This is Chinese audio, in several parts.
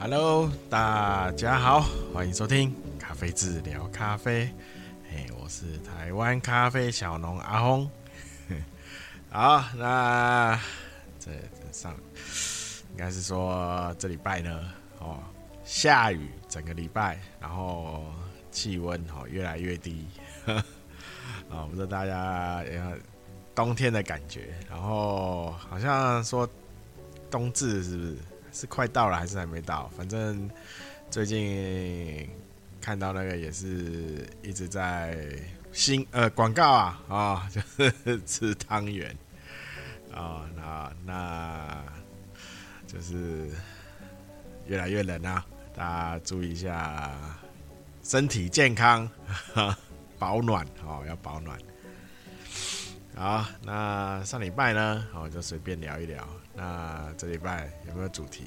Hello，大家好，欢迎收听咖啡志聊咖啡。嘿，我是台湾咖啡小农阿轰。好，那这上应该是说这礼拜呢，哦，下雨整个礼拜，然后气温哦越来越低。啊，不知道大家有没有冬天的感觉，然后好像说冬至是不是？是快到了还是还没到？反正最近看到那个也是一直在新呃广告啊啊、哦，就是 吃汤圆啊，那那就是越来越冷啊，大家注意一下身体健康，保暖哦，要保暖。好，那上礼拜呢，我就随便聊一聊。那这礼拜有没有主题？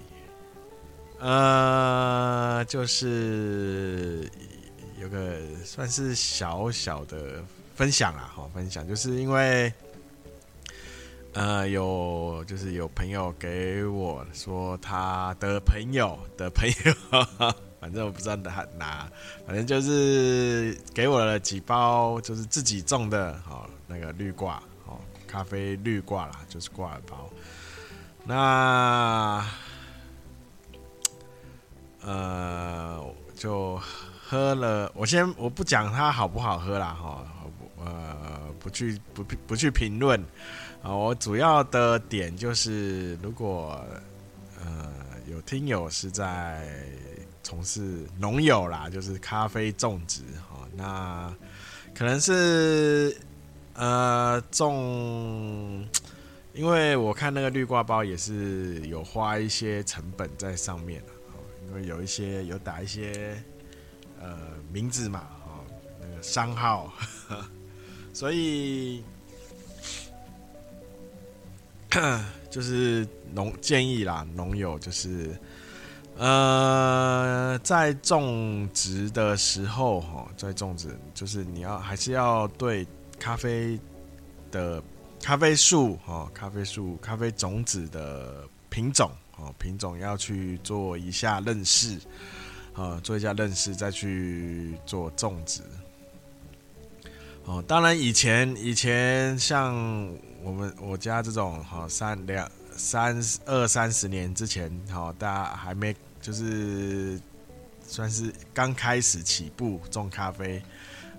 呃，就是有个算是小小的分享啦，好分享，就是因为呃有就是有朋友给我说他的朋友的朋友，反正我不知道他哪，反正就是给我了几包，就是自己种的，好。那个绿挂哦，咖啡绿挂啦，就是挂耳包。那呃，就喝了。我先我不讲它好不好喝啦，哈，呃，不去不不去评论啊。我主要的点就是，如果呃有听友是在从事农友啦，就是咖啡种植哈，那可能是。呃，种，因为我看那个绿挂包也是有花一些成本在上面，因为有一些有打一些呃名字嘛，哦，那个商号，所以就是农建议啦，农友就是呃在种植的时候哈，在种植就是你要还是要对。咖啡的咖啡树哦，咖啡树、咖啡种子的品种哦，品种要去做一下认识，啊，做一下认识再去做种植。哦，当然以前以前像我们我家这种哈三两三二三十年之前，哈，大家还没就是算是刚开始起步种咖啡。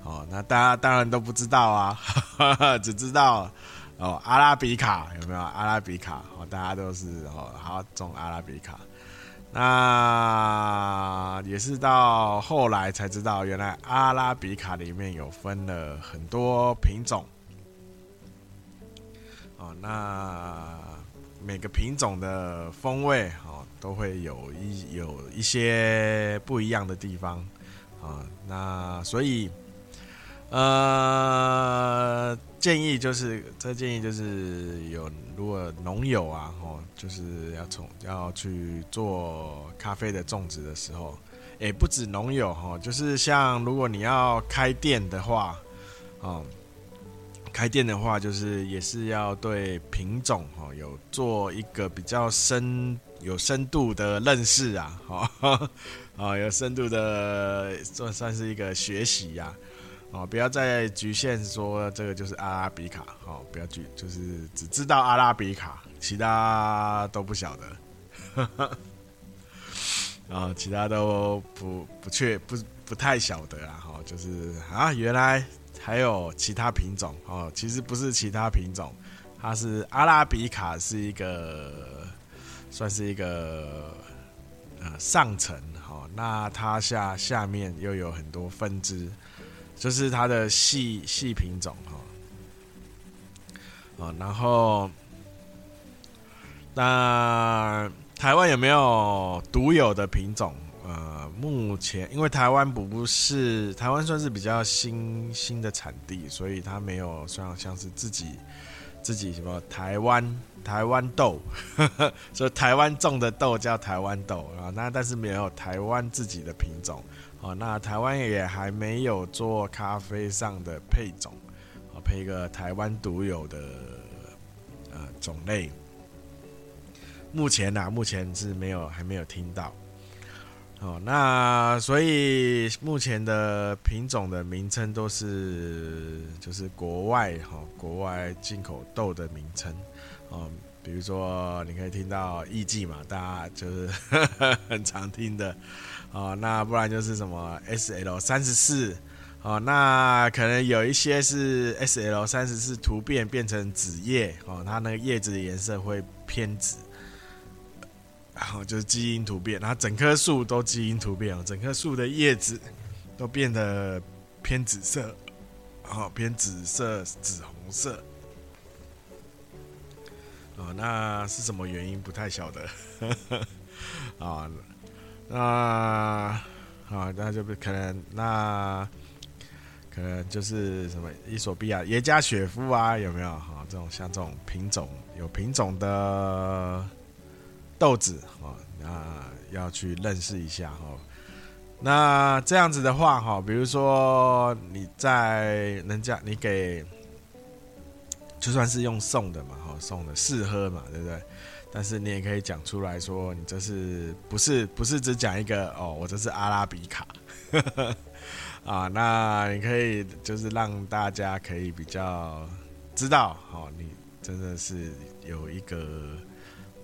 哦，那大家当然都不知道啊，呵 呵只知道哦，阿拉比卡有没有？阿拉比卡哦，大家都是哦，好种阿拉比卡。那也是到后来才知道，原来阿拉比卡里面有分了很多品种。哦，那每个品种的风味哦，都会有一有一些不一样的地方啊。那所以。呃，建议就是，这建议就是有，如果农友啊，哦，就是要从要去做咖啡的种植的时候，也不止农友哈，就是像如果你要开店的话，哦，开店的话就是也是要对品种哈有做一个比较深有深度的认识啊，哈，啊，有深度的算算是一个学习呀。哦，不要再局限说这个就是阿拉比卡，哦，不要局就是只知道阿拉比卡，其他都不晓得，啊，其他都不不确不不太晓得啊，哈，就是啊，原来还有其他品种哦，其实不是其他品种，它是阿拉比卡是一个算是一个呃上层，哈，那它下下面又有很多分支。就是它的细细品种哈，啊，然后那台湾有没有独有的品种？呃，目前因为台湾不是台湾算是比较新新的产地，所以它没有算像是自己自己什么台湾台湾豆，所以台湾种的豆叫台湾豆啊，那但是没有台湾自己的品种。哦，那台湾也还没有做咖啡上的配种，啊，配一个台湾独有的呃种类。目前呢、啊，目前是没有还没有听到。哦，那所以目前的品种的名称都是就是国外哈、国外进口豆的名称嗯，比如说你可以听到艺妓嘛，大家就是 很常听的。哦，那不然就是什么 S L 三十四。哦，那可能有一些是 S L 三十四突变变成紫叶哦，它那个叶子的颜色会偏紫。然后就是基因突变，然后整棵树都基因突变哦，整棵树的叶子都变得偏紫色，哦，偏紫色、紫红色，哦，那是什么原因？不太晓得，啊，那啊，那就不可能，那可能就是什么伊索比亚耶加雪夫啊，有没有？哈，这种像这种品种有品种的。豆子哦，那要去认识一下哦。那这样子的话哈，比如说你在人家你给，就算是用送的嘛哈，送的试喝嘛，对不对？但是你也可以讲出来说，你这是不是不是只讲一个哦？我这是阿拉比卡 啊。那你可以就是让大家可以比较知道哦，你真的是有一个。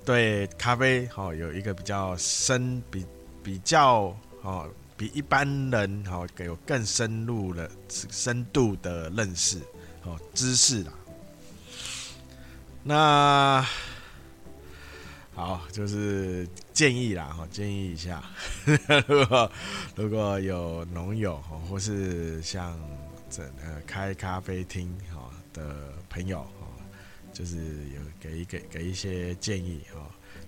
对咖啡好有一个比较深比比较哦比一般人好有更深入的深度的认识哦知识啦。那好就是建议啦哈建议一下，如果如果有农友或是像这呃开咖啡厅哈的朋友。就是有给一给给一些建议哈，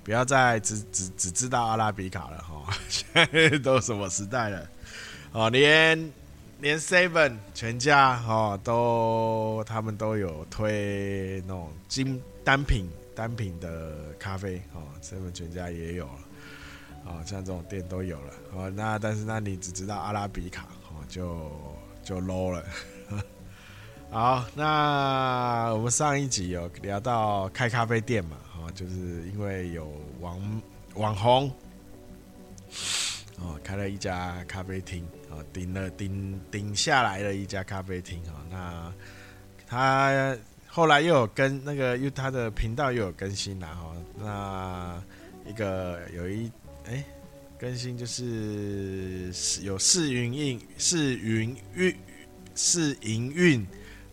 不要再只只只知道阿拉比卡了哈，现在都什么时代了哦，连连 Seven 全家哦都他们都有推那种精单品单品的咖啡哦，Seven 全家也有了哦，像这种店都有了哦，那但是那你只知道阿拉比卡哦，就就 low 了。好，那我们上一集有聊到开咖啡店嘛？哦，就是因为有网网红哦，开了一家咖啡厅哦，顶了顶顶下来了一家咖啡厅哦。那他后来又有跟那个，因为他的频道又有更新了哈。那一个有一哎更新就是有试营运试营运试营运。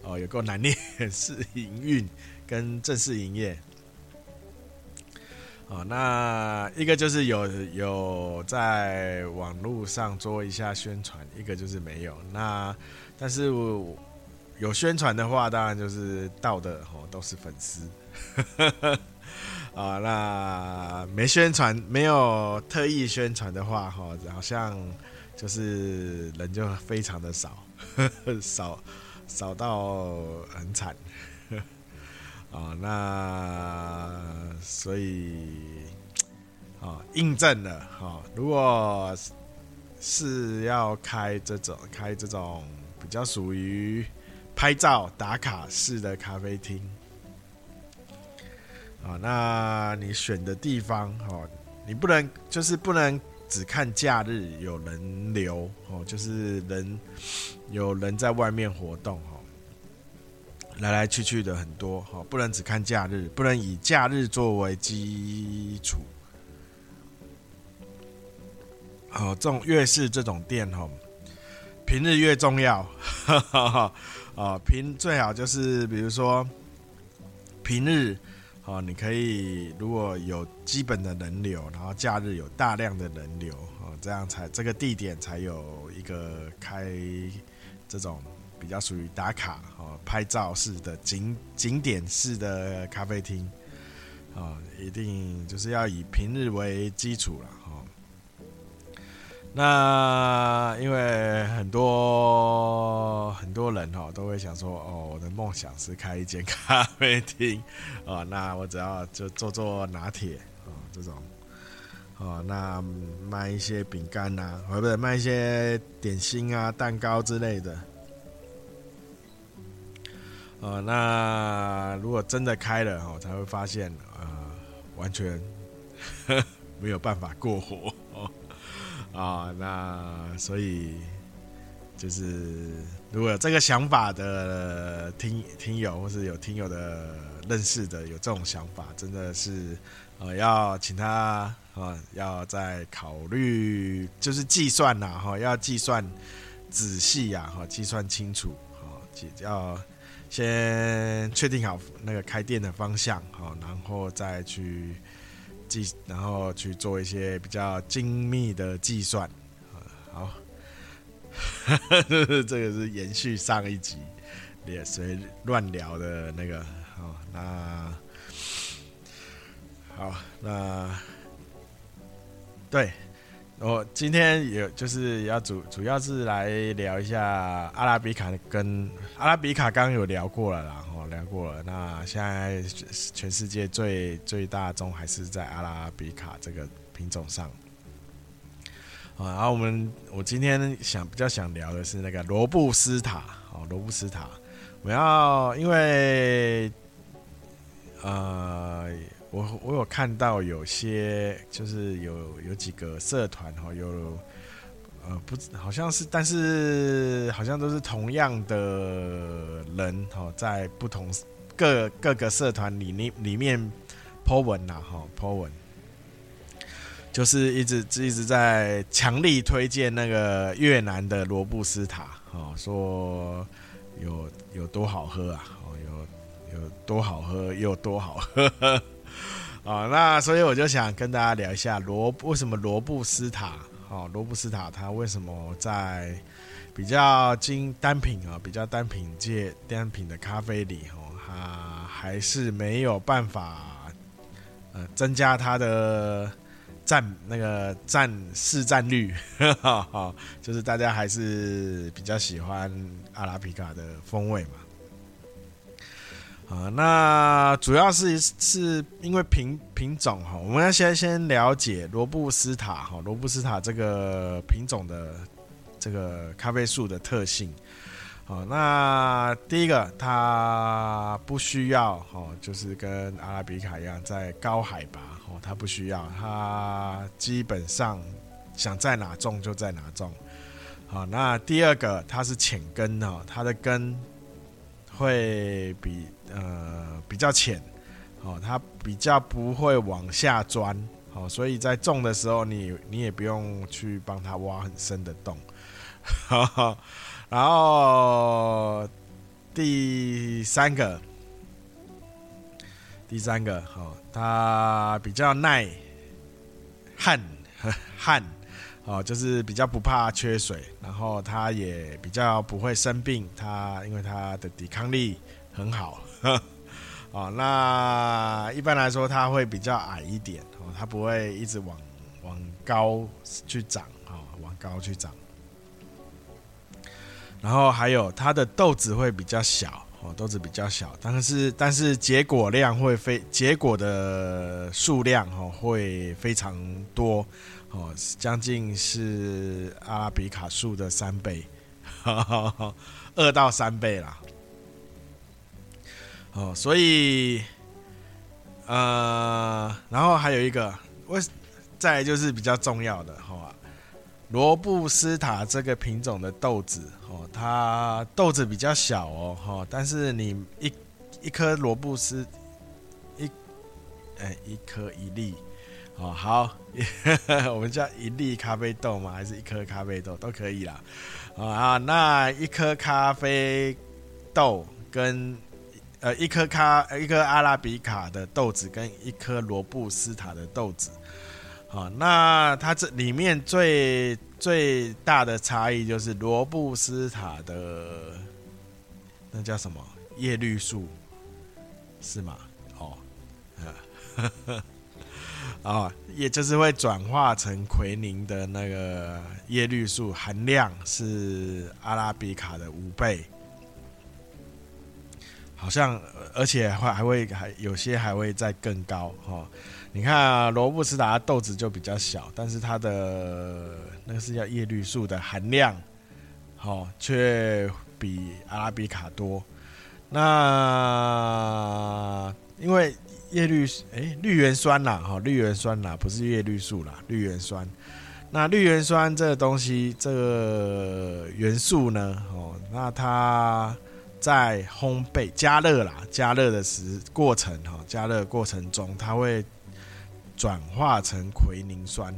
哦，有够难念，试营运跟正式营业。哦，那一个就是有有在网络上做一下宣传，一个就是没有。那但是我有宣传的话，当然就是到的哦，都是粉丝。啊，那没宣传，没有特意宣传的话，哈，好像就是人就非常的少，少。少到很惨，啊，那所以啊，印证了哈，如果是要开这种开这种比较属于拍照打卡式的咖啡厅，啊，那你选的地方哦，你不能就是不能。只看假日有人流哦，就是人有人在外面活动哦，来来去去的很多哦，不能只看假日，不能以假日作为基础。哦，这种越是这种店哦，平日越重要。哈哈啊，平最好就是比如说平日。哦，你可以如果有基本的人流，然后假日有大量的人流，哦，这样才这个地点才有一个开这种比较属于打卡哦拍照式的景景点式的咖啡厅，哦，一定就是要以平日为基础了哦。那因为很多很多人哈都会想说哦，我的梦想是开一间咖啡厅哦，那我只要就做做拿铁哦这种哦，那卖一些饼干呐，或者卖一些点心啊、蛋糕之类的哦。那如果真的开了哦，才会发现啊、呃，完全 没有办法过活哦。啊，那所以就是如果有这个想法的听听友，或是有听友的认识的有这种想法，真的是呃要请他啊，要再考虑，就是计算呐哈，要计算仔细呀哈，计算清楚哈，要先确定好那个开店的方向哈，然后再去。计，然后去做一些比较精密的计算。好，这个是延续上一集也随乱聊的那个。好，那好，那对。我今天有就是要主主要是来聊一下阿拉比卡，跟阿拉比卡刚刚有聊过了，然后聊过了。那现在全世界最最大宗还是在阿拉比卡这个品种上。啊，然后我们我今天想比较想聊的是那个罗布斯塔，哦，罗布斯塔，我要因为呃。我我有看到有些就是有有几个社团哈，有呃不好像是，但是好像都是同样的人哈，在不同各各个社团里面里面 po 文呐哈 po 文，就是一直一直在强力推荐那个越南的罗布斯塔哦，说有有多好喝啊，哦有有多好喝又多好喝。啊、哦，那所以我就想跟大家聊一下罗为什么罗布斯塔，哦，罗布斯塔它为什么在比较精单品啊，比较单品界单品的咖啡里，哦，它还是没有办法呃增加它的占那个占市占率，哈 哈，就是大家还是比较喜欢阿拉比卡的风味嘛。啊，那主要是是因为品品种哈，我们要先先了解罗布斯塔哈，罗布斯塔这个品种的这个咖啡树的特性。好，那第一个，它不需要哈，就是跟阿拉比卡一样在高海拔哦，它不需要，它基本上想在哪种就在哪种。好，那第二个，它是浅根哈，它的根会比。呃，比较浅，哦，它比较不会往下钻，哦，所以在种的时候你，你也不用去帮它挖很深的洞，呵呵，然后第三个，第三个，哦，它比较耐旱，旱，哦，就是比较不怕缺水，然后它也比较不会生病，它因为它的抵抗力很好。哦，那一般来说，它会比较矮一点哦，它不会一直往往高去长哦，往高去长。然后还有它的豆子会比较小哦，豆子比较小，但是但是结果量会非结果的数量哦会非常多哦，将近是阿拉比卡树的三倍，二到三倍啦。哦，所以，呃，然后还有一个，为再就是比较重要的哈，罗布斯塔这个品种的豆子，哦，它豆子比较小哦，哈，但是你一一颗罗布斯一，哎，一颗一粒，哦，好，我们叫一粒咖啡豆吗？还是一颗咖啡豆？都可以啦，啊，那一颗咖啡豆跟呃，一颗咖，一颗阿拉比卡的豆子跟一颗罗布斯塔的豆子，好，那它这里面最最大的差异就是罗布斯塔的那叫什么？叶绿素是吗？哦，啊，也就是会转化成奎宁的那个叶绿素含量是阿拉比卡的五倍。好像，而且还还会还有些还会再更高哈。你看啊，罗布斯塔豆子就比较小，但是它的那个是叫叶绿素的含量，好，却比阿拉比卡多。那因为叶绿哎绿原酸啦，哈绿原酸啦，不是叶绿素啦，绿原酸。那绿原酸这个东西，这个元素呢，哦，那它在烘焙加热啦，加热的时过程哈，加热过程中它会转化成奎宁酸。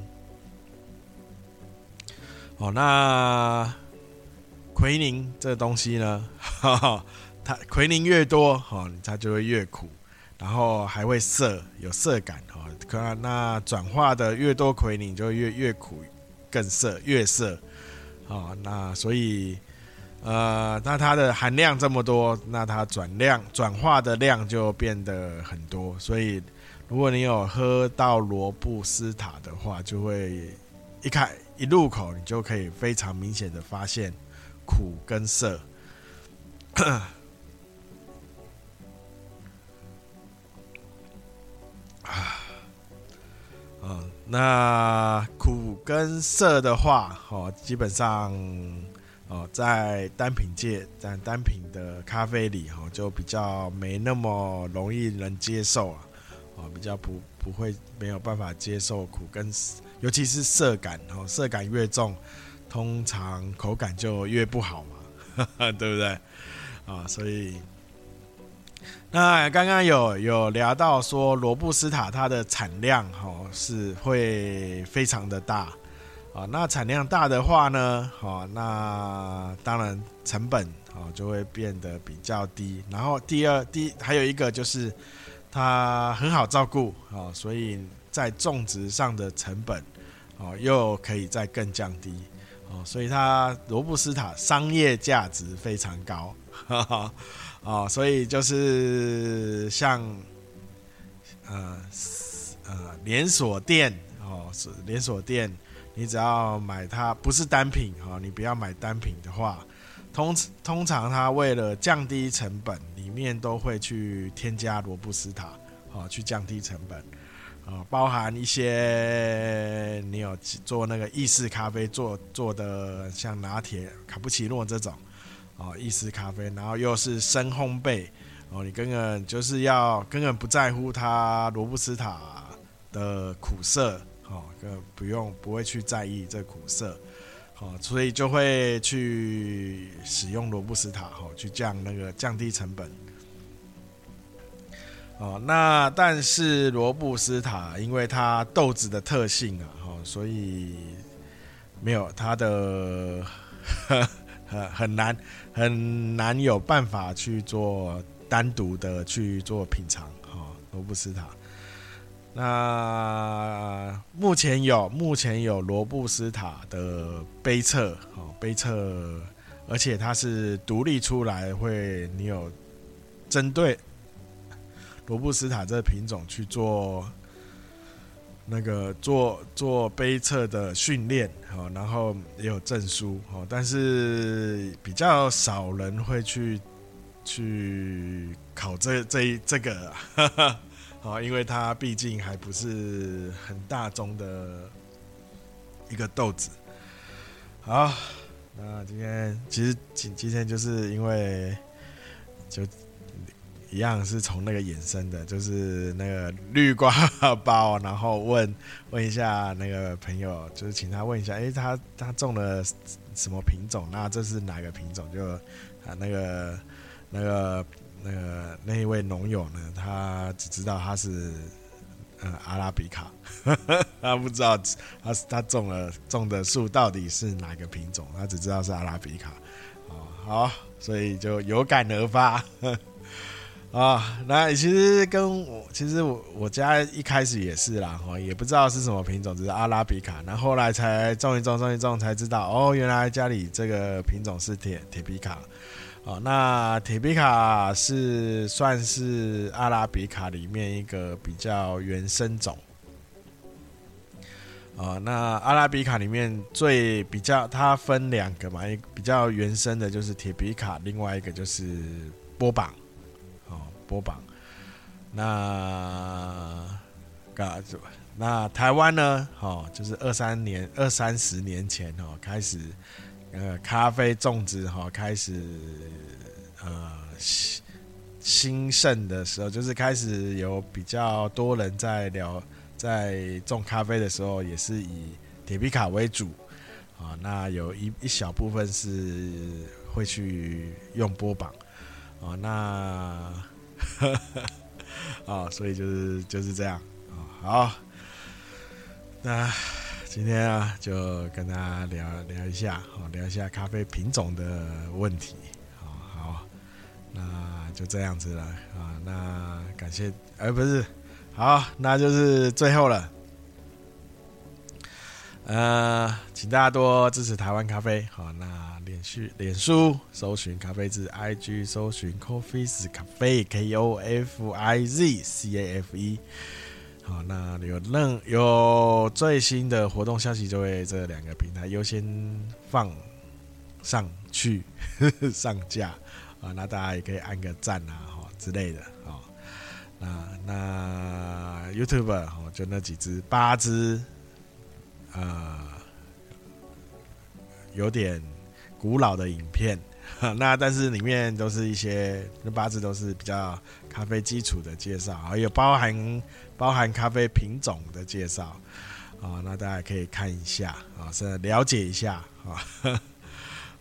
哦，那奎宁这东西呢，哈 哈，它奎宁越多，哈，它就会越苦，然后还会涩，有涩感，哦。可那转化的越多奎宁，就越越苦，更涩，越涩，啊，那所以，呃，那它的含量这么多，那它转量转化的量就变得很多，所以如果你有喝到罗布斯塔的话，就会一开。一入口，你就可以非常明显的发现苦跟涩。那苦跟涩的话，哦，基本上，哦，在单品界，在单品的咖啡里，哦，就比较没那么容易能接受啊，哦，比较不不会没有办法接受苦跟。尤其是涩感哦，涩感越重，通常口感就越不好嘛，对不对？啊，所以那刚刚有有聊到说罗布斯塔它的产量哦是会非常的大啊，那产量大的话呢，好，那当然成本啊就会变得比较低。然后第二第还有一个就是它很好照顾啊，所以。在种植上的成本，哦，又可以再更降低，哦，所以它罗布斯塔商业价值非常高，哈哈，哦，所以就是像，呃，呃，连锁店，哦，是连锁店，你只要买它不是单品，哦，你不要买单品的话，通通常它为了降低成本，里面都会去添加罗布斯塔，哦，去降低成本。包含一些你有做那个意式咖啡做做的，像拿铁、卡布奇诺这种哦，意式咖啡，然后又是深烘焙哦，你根本就是要根本不在乎它罗布斯塔的苦涩哦，根不用不会去在意这苦涩哦，所以就会去使用罗布斯塔哦，去降那个降低成本。哦，那但是罗布斯塔，因为它豆子的特性啊，哦，所以没有它的很很难很难有办法去做单独的去做品尝。哦，罗布斯塔，那目前有目前有罗布斯塔的杯测，哦，杯测，而且它是独立出来，会你有针对。罗布斯塔这个品种去做那个做做杯测的训练，然后也有证书，但是比较少人会去去考这这这个，好，因为它毕竟还不是很大宗的一个豆子。好，那今天其实今今天就是因为就。一样是从那个衍生的，就是那个绿瓜包，然后问问一下那个朋友，就是请他问一下，哎，他他种了什么品种？那这是哪个品种？就啊，那个那个那个那一位农友呢，他只知道他是呃阿拉比卡，他不知道他他种了种的树到底是哪个品种，他只知道是阿拉比卡。好，所以就有感而发。啊，那其实跟我其实我我家一开始也是啦，哈，也不知道是什么品种，只是阿拉比卡，然后来才种一种种一种才知道，哦，原来家里这个品种是铁铁皮卡，哦，那铁皮卡是算是阿拉比卡里面一个比较原生种，啊，那阿拉比卡里面最比较它分两个嘛，一比较原生的就是铁皮卡，另外一个就是波榜。波榜，那嘎那台湾呢？哦，就是二三年、二三十年前哦，开始呃咖啡种植哈，开始呃兴盛的时候，就是开始有比较多人在聊，在种咖啡的时候，也是以铁皮卡为主啊，那有一一小部分是会去用波榜啊，那 啊，所以就是就是这样啊，好，那今天啊就跟大家聊聊一下，好聊一下咖啡品种的问题，好好，那就这样子了啊，那感谢，哎不是，好，那就是最后了。呃，请大家多支持台湾咖啡。好，那脸脸书搜寻咖啡字，IG 搜寻 Coffee's Cafe K O F I Z C A F E。好，那有任有最新的活动消息，就会这两个平台优先放上去呵呵 上架啊。那大家也可以按个赞啊，哈之类的啊。那那 YouTube 哦，就那几只八只。呃，有点古老的影片，那但是里面都是一些那八字都是比较咖啡基础的介绍，还有包含包含咖啡品种的介绍啊，那大家可以看一下啊，是了解一下啊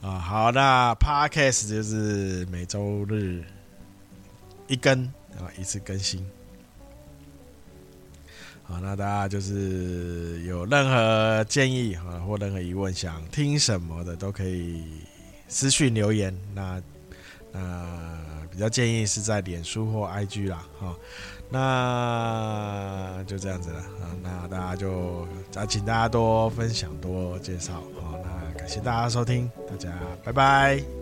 啊，好，那 Podcast 就是每周日一更啊，一次更新。好，那大家就是有任何建议啊，或任何疑问，想听什么的，都可以私讯留言。那那比较建议是在脸书或 IG 啦，哈。那就这样子了啊。那大家就啊，请大家多分享、多介绍。好，那感谢大家收听，大家拜拜。